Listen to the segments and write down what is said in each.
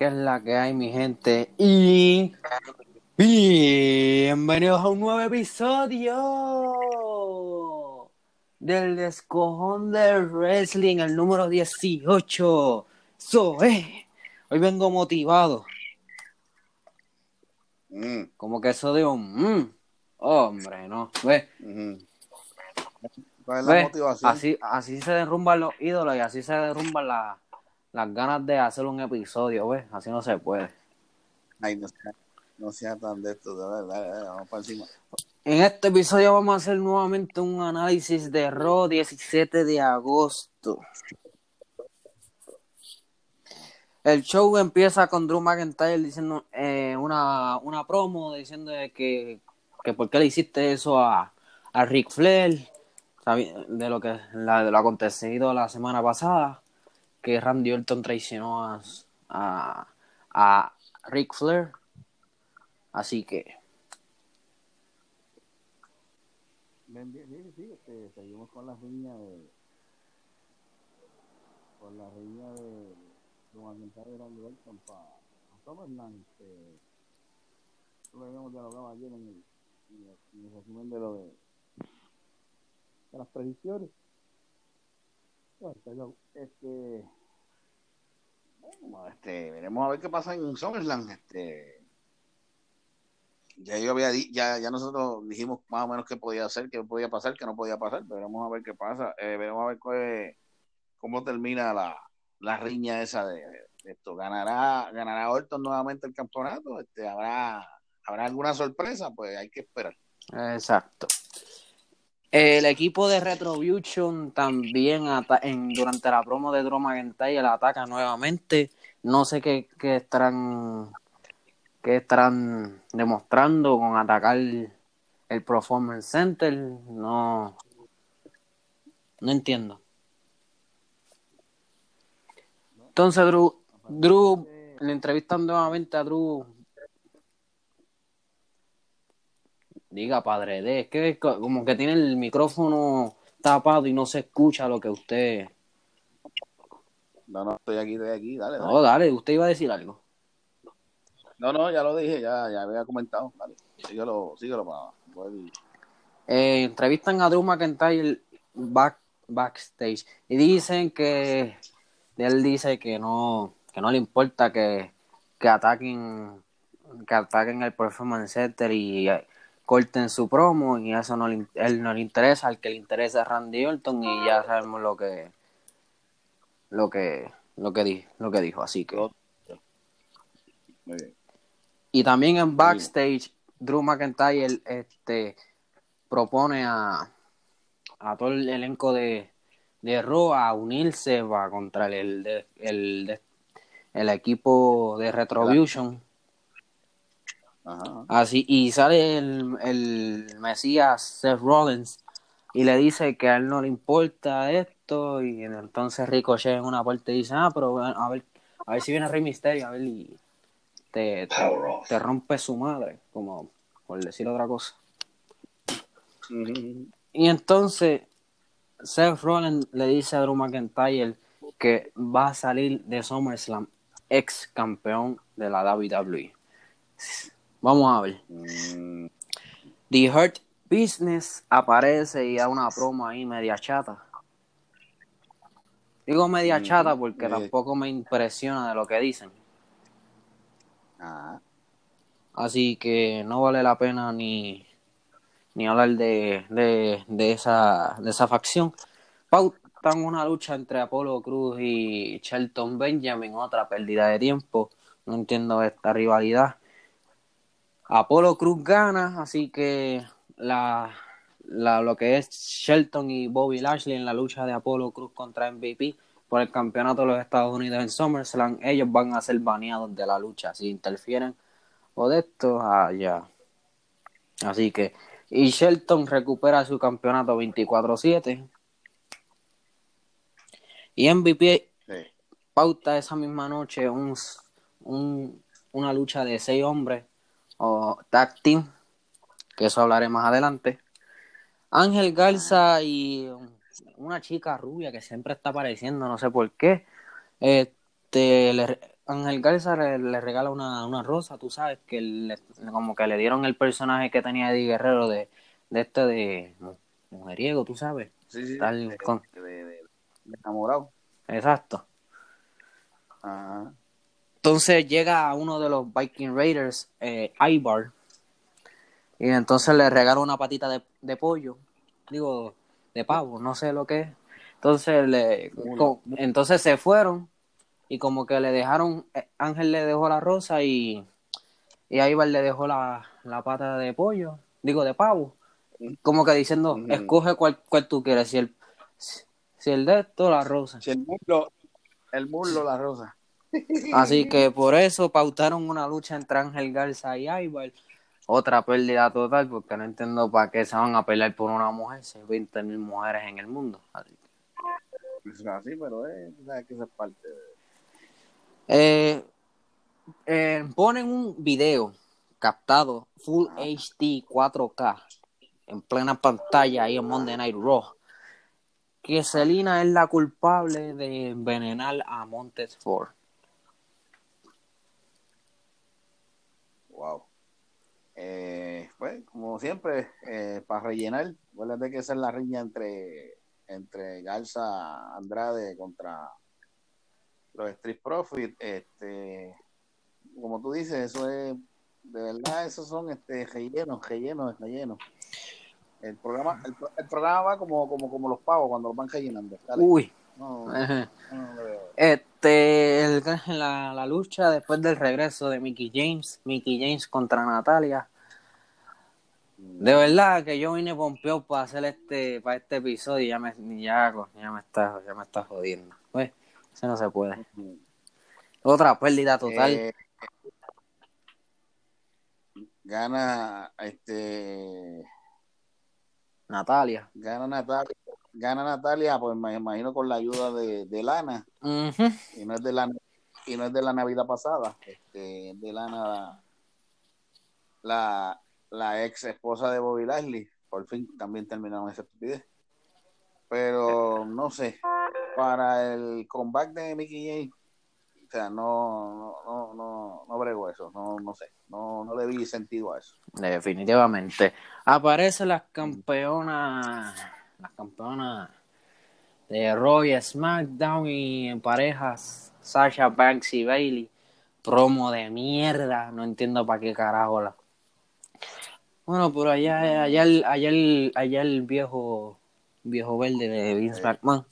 ¿Qué es la que hay, mi gente? Y bienvenidos a un nuevo episodio del Descojón del Wrestling, el número 18. Soy. Hoy vengo motivado. Mm, Como que eso de un. mm, hombre, no. Ve, ujú. ¿Cuál es la ve, motivación? así, así se derrumban los ídolos y así se derrumban la- las ganas de hacer un episodio, ¿ves? Así no se puede. Ay, no sea, no sea tan de esto, dale, dale, dale, vamos para encima. En este episodio vamos a hacer nuevamente un análisis de Raw 17 de agosto. El show empieza con Drew McIntyre diciendo eh, una, una promo diciendo de que, que por qué le hiciste eso a, a Ric Flair de lo que la- de lo acontecido la semana pasada que Randy Orton traicionó a, a, a Flair así que Bien, bien, bien, sí, este, seguimos con la riña de. Con la riña de. Don Alcantara y Randy Orton para Summerland. Este, esto lo habíamos dialogado ayer en el, en el, en el resumen de lo de. de las predicciones. Perdón, este. Bueno, este, veremos a ver qué pasa en Summerland. Este, ya yo había ya, ya nosotros dijimos más o menos qué podía hacer, qué podía pasar, qué no podía pasar, veremos a ver qué pasa, eh, veremos a ver cómo termina la, la riña esa de, de esto. ¿Ganará, ganará Orton nuevamente el campeonato? Este, ¿habrá, ¿Habrá alguna sorpresa? Pues hay que esperar. Exacto. El equipo de Retribution también en, durante la promo de Drew McIntyre ataca nuevamente. No sé qué, qué estarán qué estarán demostrando con atacar el Performance Center. No, no entiendo. Entonces Drew, Drew le entrevistan nuevamente a Drew Diga, padre de, es que como que tiene el micrófono tapado y no se escucha lo que usted. No, no, estoy aquí, estoy aquí, dale, dale. No, dale, usted iba a decir algo. No, no, ya lo dije, ya, ya había comentado, dale. Síguelo, síguelo para poder- Eh, entrevistan a Drew McIntyre back, backstage y dicen que él dice que no, que no le importa que, que ataquen que ataquen el Performance Center y eh, corten su promo y eso no le, él no le interesa, al que le interesa es Randy Orton y ya sabemos lo que lo que lo que dijo, lo que dijo, así que Muy bien. Y también en backstage, Drew McIntyre este, propone a, a todo el elenco de, de Raw a unirse va contra el, el, el, el equipo de Retribution. Ajá. Así, y sale el, el Mesías Seth Rollins y le dice que a él no le importa esto. Y entonces Ricochet en una parte dice: Ah, pero a ver, a ver si viene Rey Mysterio, a ver, y te, te, te rompe su madre, como por decir otra cosa. Y entonces Seth Rollins le dice a Drew McIntyre que va a salir de SummerSlam ex campeón de la WWE. Vamos a ver. Mm, The Hurt Business aparece y da una promo ahí media chata. Digo media Mm, chata porque eh. tampoco me impresiona de lo que dicen. ajá. Así que no vale la pena ni, ni hablar de, de, de esa, de esa facción. Pautan una lucha entre Apolo Cruz y Shelton Benjamin, otra pérdida de tiempo. No entiendo esta rivalidad. Apolo Cruz gana, así que la, la, lo que es Shelton y Bobby Lashley en la lucha de Apolo Cruz contra MVP por el campeonato de los Estados Unidos en SummerSlam, ellos van a ser baneados de la lucha si interfieren o de esto allá. Así que, y Shelton recupera su campeonato 24-7. Y MVP Sí. pauta esa misma noche un, un- una lucha de seis hombres o tag team, que eso hablaré más adelante. Ángel Garza y una chica rubia que siempre está apareciendo, no sé por qué. Este, le- Ángel Garza le, le regala una, una rosa, tú sabes, que le- como que le dieron el personaje que tenía Eddie Guerrero de, de este de mujeriego, tú sabes. Sí, sí. Tal de, con- de, de- de enamorado. Exacto. Ajá. Entonces llega uno de los Viking Raiders, eh, Ivar, y entonces le regala una patita de, de pollo, digo, de pavo, no sé lo que es. Entonces, le, entonces se fueron y como que le dejaron, eh, Ángel le dejó la rosa y, y Ivar le dejó la, la pata de pollo, digo, de pavo, como que diciendo, Ujú. escoge cuál, cuál tú quieres, si el, si el de esto o la rosa. Si el muslo, el muslo, la rosa. Así que por eso pautaron una lucha entre Ángel Garza y Ibar. Otra pérdida total, porque no entiendo para qué se van a pelear por una mujer. Si hay 20 mil mujeres en el mundo. Así que- Es así, pero eh, sabes que esa es parte de... Eh, eh, ponen un video captado Full HD 4K en plena pantalla ahí en Monday Night Raw. Que Selina es la culpable de envenenar a Montes Ford. Eh, pues, como siempre, eh, para rellenar, acuérdate que esa es la riña entre, entre Garza Andrade contra los Street Profits. Este, como tú dices, eso es, de verdad, esos son este, rellenos, rellenos, rellenos. El programa, el, pro- el programa va como, como, como los pavos cuando los van rellenando. Dale. Uy. No, no, no. Este, el- la, la lucha después del regreso de Mickey James, Mickey James contra Natalia. De verdad que yo vine pompeo para hacer este, para este episodio y ya me, ya, ya me está, ya me está jodiendo. Pues, eso no se puede. Otra pérdida total. Eh, gana este Natalia. gana Natalia gana Natalia pues me imagino con la ayuda de, de Lana y no es de la y no es de la Navidad pasada este de Lana la, la ex esposa de Bobby Lashley por fin también terminaron esa estupidez pero no sé para el comeback de Mickey James o sea no no no no, brego eso no no sé no no le vi sentido a eso Definitivamente. Aparecen las campeonas, las campeonas de Raw y SmackDown y en parejas Sasha Banks y Bailey. Promo de mierda, no entiendo para qué carajo la. Bueno, pero allá, allá, el, allá, el, allá el viejo, viejo verde de Vince McMahon.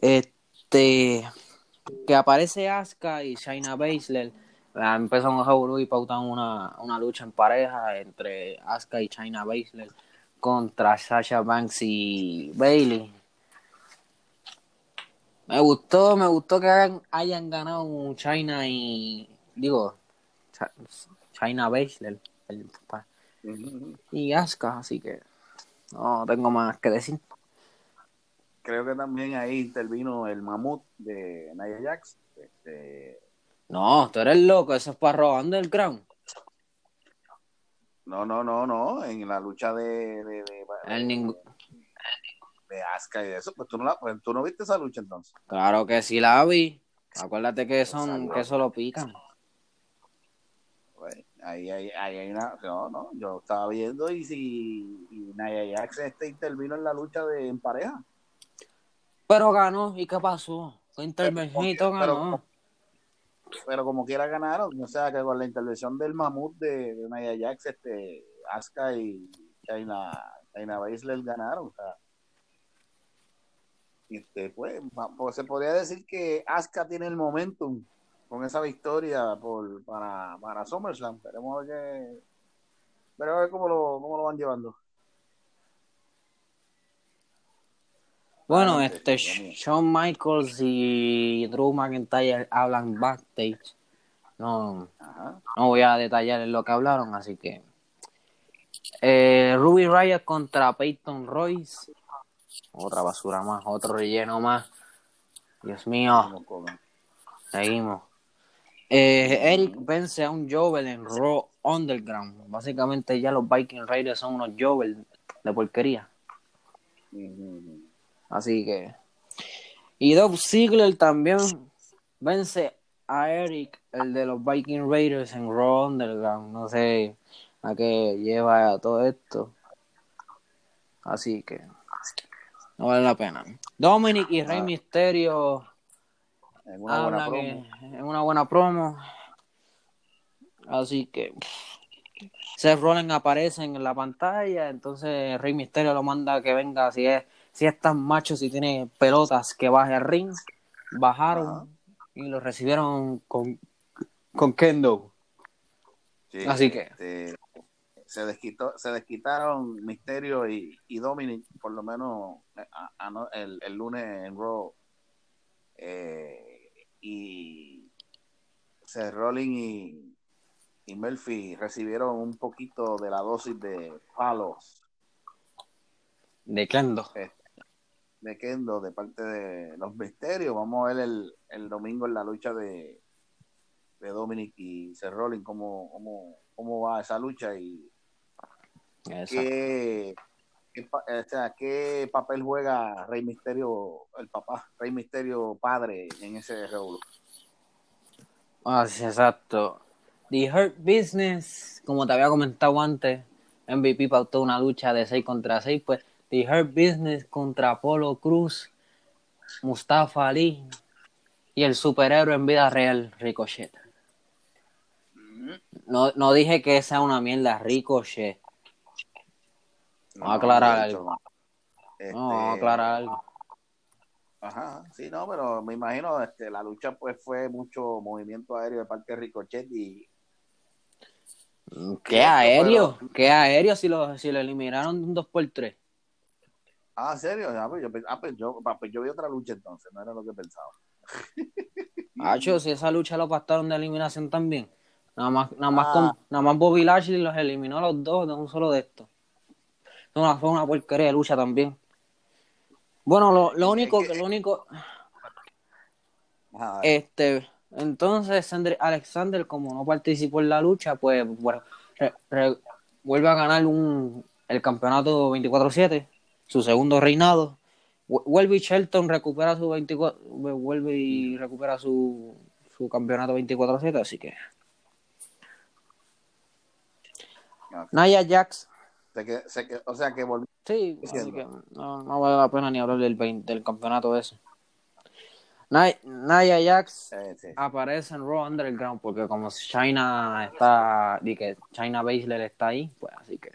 Este, que aparece Asuka y Shayna Baszler. Ah, Empezaron a Jauru y pautan una, una lucha en pareja entre Asuka y China Baszler contra Sasha Banks y Bailey. Me gustó, me gustó que hayan, hayan ganado China y digo China Baszler el- y Asuka, así que no tengo más que decir. creo que también ahí intervino el mamut de Nia Jax. Este, No, tú eres loco, eso es para Raw Underground. no, no, no, no, en la lucha de, de, de, Asuka y de eso, pues tú no, la, pues tú no viste esa lucha entonces. Claro que sí la vi. Acuérdate que son, Exacto. que eso lo pican. Ahí, ahí, ahí hay una, no, no, yo estaba viendo y si y Nia Jax este intervino en la lucha de en pareja. Pero ganó, ¿y qué pasó? Fue Pero- ganó. Pero como quiera ganaron, o sea que con la intervención del mamut de, de Nia Jax, este, Asuka y China, China Baszler ganaron, o sea. Este, pues, pues, se podría decir que Asuka tiene el momentum con esa victoria por, para, para SummerSlam. Veremos a ver, qué- veremos a ver cómo, lo, cómo lo van llevando. Bueno, este. Shawn Michaels y Drew McIntyre hablan backstage. No, Ajá. no voy a detallar en lo que hablaron, así que. Eh, Ruby Riot contra Peyton Royce. Otra basura más, otro relleno más. Dios mío, seguimos. Eh, Eric vence a un Jovel en Raw Underground. Básicamente ya los Viking Raiders son unos Jovel de porquería. Así que. Y Dolph Ziggler también vence a Eric, el de los Viking Raiders en Raw Underground. No sé a qué lleva todo esto. Así que no vale la pena. Dominic y Rey Misterio En una buena promo. en, una buena promo. Así que Seth Rollins aparece en la pantalla, entonces Rey Misterio lo manda que venga si es si es tan macho, si tiene pelotas que baje al ring. Bajaron Ajá. y lo recibieron con con Kendo. Sí, Así que- este, se desquitó, se desquitaron Misterio y, y Dominic, por lo menos eh, a- a- no- el, el lunes en Raw. Eh, y Seth Rollins y, y Murphy recibieron un poquito de la dosis de palos De Kendo. de Kendo de parte de los Misterios. Vamos a ver el, el domingo en la lucha de, de Dominic y Seth Rollins cómo, cómo, cómo va esa lucha y Exacto. qué, qué o sea, qué papel juega Rey Misterio, el papá, Rey Misterio padre en ese revuelo. Ah, sí, exacto. The Hurt Business, como te había comentado antes, MVP pautó una lucha de 6 contra 6, pues The Hurt Business contra Apolo Cruz, Mustafa Ali y el superhéroe en vida real, Ricochet. No, no dije que sea una mierda, Ricochet. Vamos a aclarar algo. no. Este, No, vamos a aclarar algo. Ajá, sí, no, pero me imagino este, la lucha pues fue mucho movimiento aéreo de parte de Ricochet y ¿Qué aéreo? ¿Qué aéreo si lo, si lo eliminaron de un 2x3? Ah, ¿en serio? Ah, pues yo, ah, pues yo, ah, pues yo vi otra lucha entonces, no era lo que pensaba. Hacho, si esa lucha lo pastaron de eliminación también. Nada más, nada más, Ah. con, nada más Bobby Lashley los eliminó a los dos de un solo de estos. Fue una, fue una porquería de lucha también. Bueno, lo, lo único, que- lo único, Ajá, este, entonces Alexander, como no participó en la lucha, pues bueno, re- re- vuelve a ganar un, el campeonato 24-7, su segundo reinado. Vu- Vuelve y Shelton recupera su 24, vuelve y recupera su, su campeonato 24-7, así que ok. Naya Jax, Se que- se que- o sea que volvió. sí, así que no, no vale la pena ni hablar del, 20 del campeonato ese. Nay- Naya Jax eh, sí. aparece en Raw Underground porque como China está, di que China Baszler está ahí, pues así que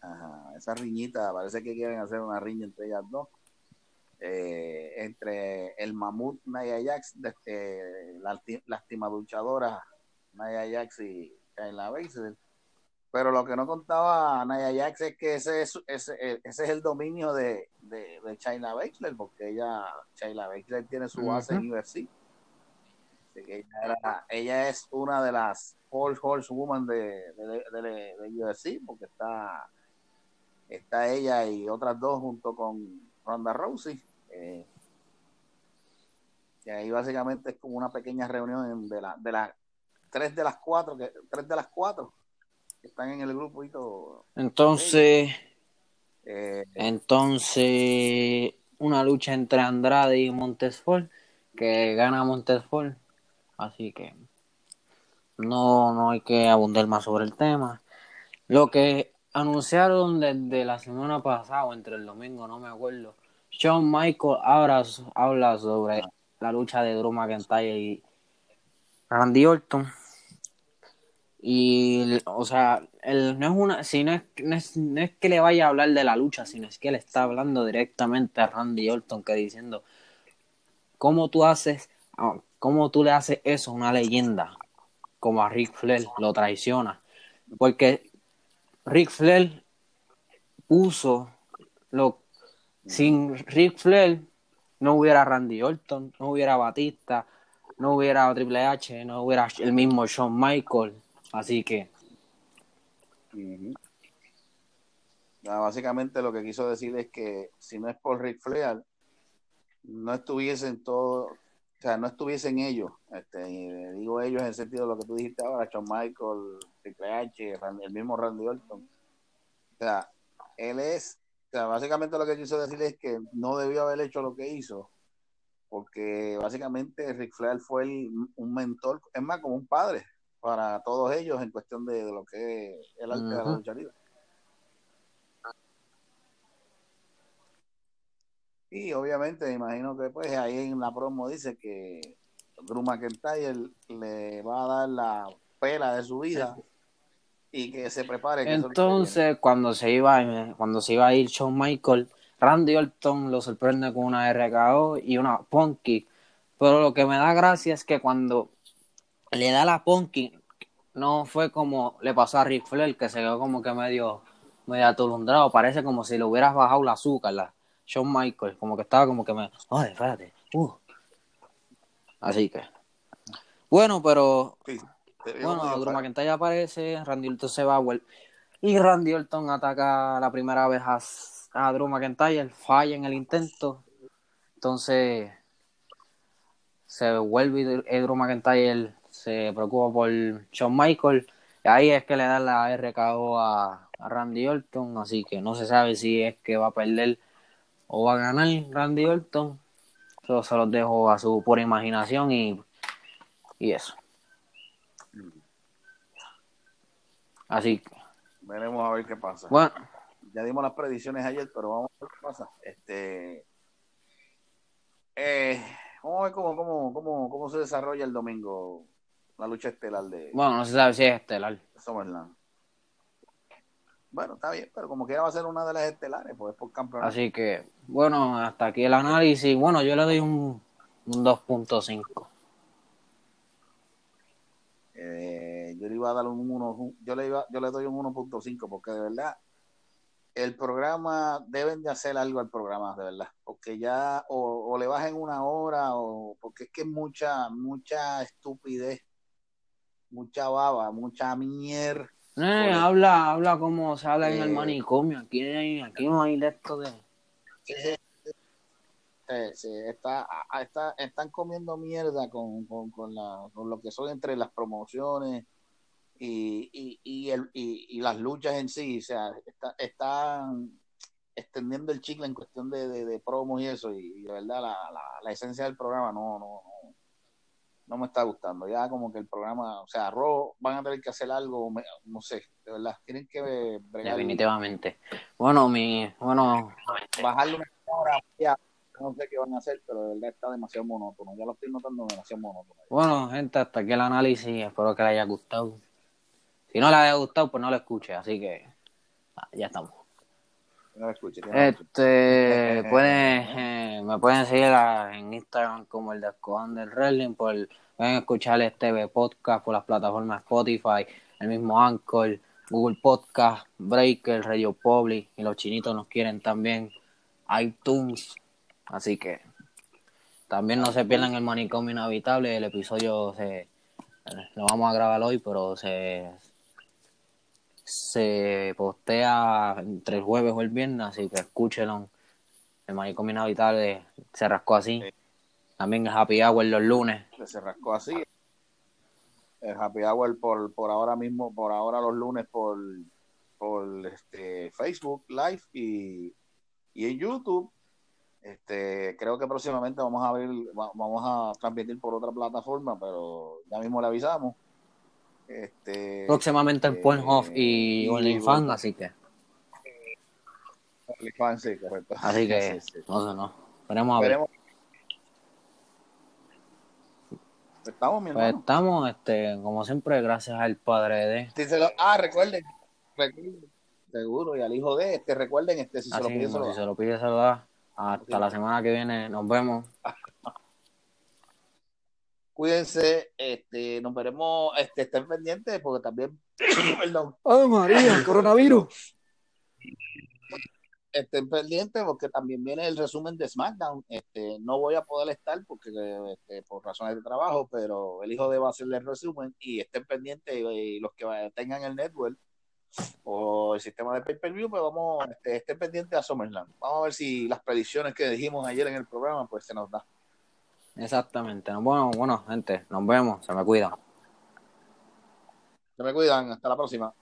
Ajá, esa riñita, parece que quieren hacer una riña entre ellas dos. Eh, entre el mamut Naya Jax, este, la lastimaduchadora Naya Jax y Kayla Baszler. Pero lo que no contaba Naya Jax es que ese es, ese, ese es el dominio de, de, de Chayla Baszler, porque ella, Chayla Baszler tiene su base en UFC. Así que ella, era- ella es una de las Four Horsewoman de, de, de, UFC, porque está está ella y otras dos junto con Ronda Rousey. Eh, y ahí básicamente es como una pequeña reunión de, la, de las tres de las cuatro, que, tres de las cuatro están en el grupo y todo. entonces Eh, entonces una lucha entre Andrade y Montesfort que gana Montesfort, así que no no hay que abundar más sobre el tema. Lo que anunciaron desde la semana pasada o entre el domingo, no me acuerdo. Shawn Michael ahora habla sobre la lucha de Drew McIntyre y Randy Orton. Y, o sea, él no es una, si no es, no es, no es que le vaya a hablar de la lucha, sino es que le está hablando directamente a Randy Orton, que diciendo, ¿cómo tú haces, ah, cómo tú le haces eso a una leyenda como a Ric Flair, lo traiciona? Porque Ric Flair puso lo sin Ric Flair no hubiera Randy Orton, no hubiera Batista, no hubiera Triple H, no hubiera el mismo Shawn Michael, así que básicamente lo que quiso decir es que si no es por Ric Flair, no estuviesen todos, o sea, no estuviesen ellos, este, y digo ellos en el sentido de lo que tú dijiste ahora, Shawn Michael, Triple H, el mismo Randy Orton. O sea, él es, o sea, básicamente lo que quiso decir es que no debió haber hecho lo que hizo, porque básicamente Ric Flair fue un mentor, es más como un padre para todos ellos en cuestión de, lo que es el arte de la lucha libre. Y obviamente me imagino que pues ahí en la promo dice que Drew McIntyre le va a dar la pela de su vida y que se prepare. Entonces, cuando se iba cuando se iba a ir Shawn Michael, Randy Orton lo sorprende con una RKO y una Punky. Pero lo que me da gracia es que cuando le da la Punky, no fue como le pasó a Ric Flair, que se quedó como que medio, medio atolondrado. Parece como si le hubieras bajado la azúcar, la Shawn Michael. Como que estaba como que me. Ay, espérate. Uh. Así que. Bueno, pero. bueno, Drew McIntyre aparece, Randy Orton se va y Randy Orton ataca la primera vez a, a Drew McIntyre, falla en el intento. Entonces se vuelve Drew McIntyre se preocupa por Shawn Michael. Ahí es que le da la RKO a, a Randy Orton. Así que no se sabe si es que va a perder o va a ganar Randy Orton. Eso se los dejo a su pura imaginación y, y eso. Así que. Veremos a ver qué pasa. Bueno. Ya dimos las predicciones ayer, pero vamos a ver qué pasa. Este. Eh, vamos a ver cómo, cómo, cómo, cómo se desarrolla el domingo la lucha estelar de. Bueno, no se sabe si es estelar. Summerland. Bueno, está bien, pero como quiera va a ser una de las estelares, pues por campeonato. Así que, bueno, hasta aquí el análisis. Bueno, yo le doy un, un 2.5. Eh, yo le iba a dar un 1, yo le, iba, yo le doy un 1.5 porque de verdad el programa, deben de hacer algo al programa, de verdad, porque ya o, o le bajen una hora o porque es que es mucha, mucha estupidez, mucha baba, mucha mierda eh, habla, habla como se habla en el manicomio. Aquí, aquí no hay de esto de. Sí, está, está, están comiendo mierda con, con, con, la, con lo que son entre las promociones y, y, y, el, y, las luchas en sí. O sea, está, están extendiendo el chicle en cuestión de, de, promos y eso. Y, de verdad, la, la, la, esencia del programa no, no, no me está gustando. Ya como que el programa, o sea, Raw van a tener que hacer algo, no sé, de verdad, tienen que bregar. Definitivamente. Bueno, mi, bueno. Bajarle una hora, ya, no sé qué van a hacer, pero de verdad está demasiado monótono. Ya lo estoy notando demasiado monótono. Bueno, gente, hasta aquí el análisis, espero que les haya gustado. Si no les haya gustado, pues no lo escuche, así que ah, ya estamos. Este, pueden, me pueden seguir en Instagram como el de del Wrestling, por, pueden escuchar este podcast por las plataformas Spotify, el mismo Anchor, Google Podcast, Breaker, Radio Public, y los chinitos nos quieren también, iTunes, así que también no se pierdan el manicomio inhabitable, el episodio se lo vamos a grabar hoy, pero se se postea entre el jueves o el viernes, así que escúchenlo. El manicomio inhabitable se rascó así. También el happy hour los lunes. Se rascó así. El happy hour por, por ahora mismo, por ahora los lunes por, por este, Facebook Live y, y en YouTube. Este, creo que próximamente vamos a abrir, vamos a transmitir por otra plataforma, pero ya mismo le avisamos. Este, Próximamente en Pornhub y, y OnlyFans, así que. OnlyFans, sí, correcto. Así que, no sé, no. Esperemos a ver. Estamos, mi pues estamos, este, como siempre, gracias al padre de. ah, recuerden, recuerden, seguro, y al hijo de este, recuerden, este, si se lo pide, se lo Si se lo pide, se lo da. Hasta la semana que viene, nos vemos. Cuídense, este, nos veremos, este, estén pendientes porque también, perdón. ¡Ay, María, coronavirus! Estén pendientes porque también viene el resumen de SmackDown. Este, no voy a poder estar porque este, por razones de trabajo, pero el hijo de va a hacer el resumen y estén pendientes y, los que tengan el network o el sistema de pay-per-view, pues vamos, este, estén pendientes a SummerSlam. Vamos a ver si las predicciones que dijimos ayer en el programa, pues se nos da. Exactamente. Bueno, bueno, gente, nos vemos. Se me cuidan. Se me cuidan. Hasta la próxima.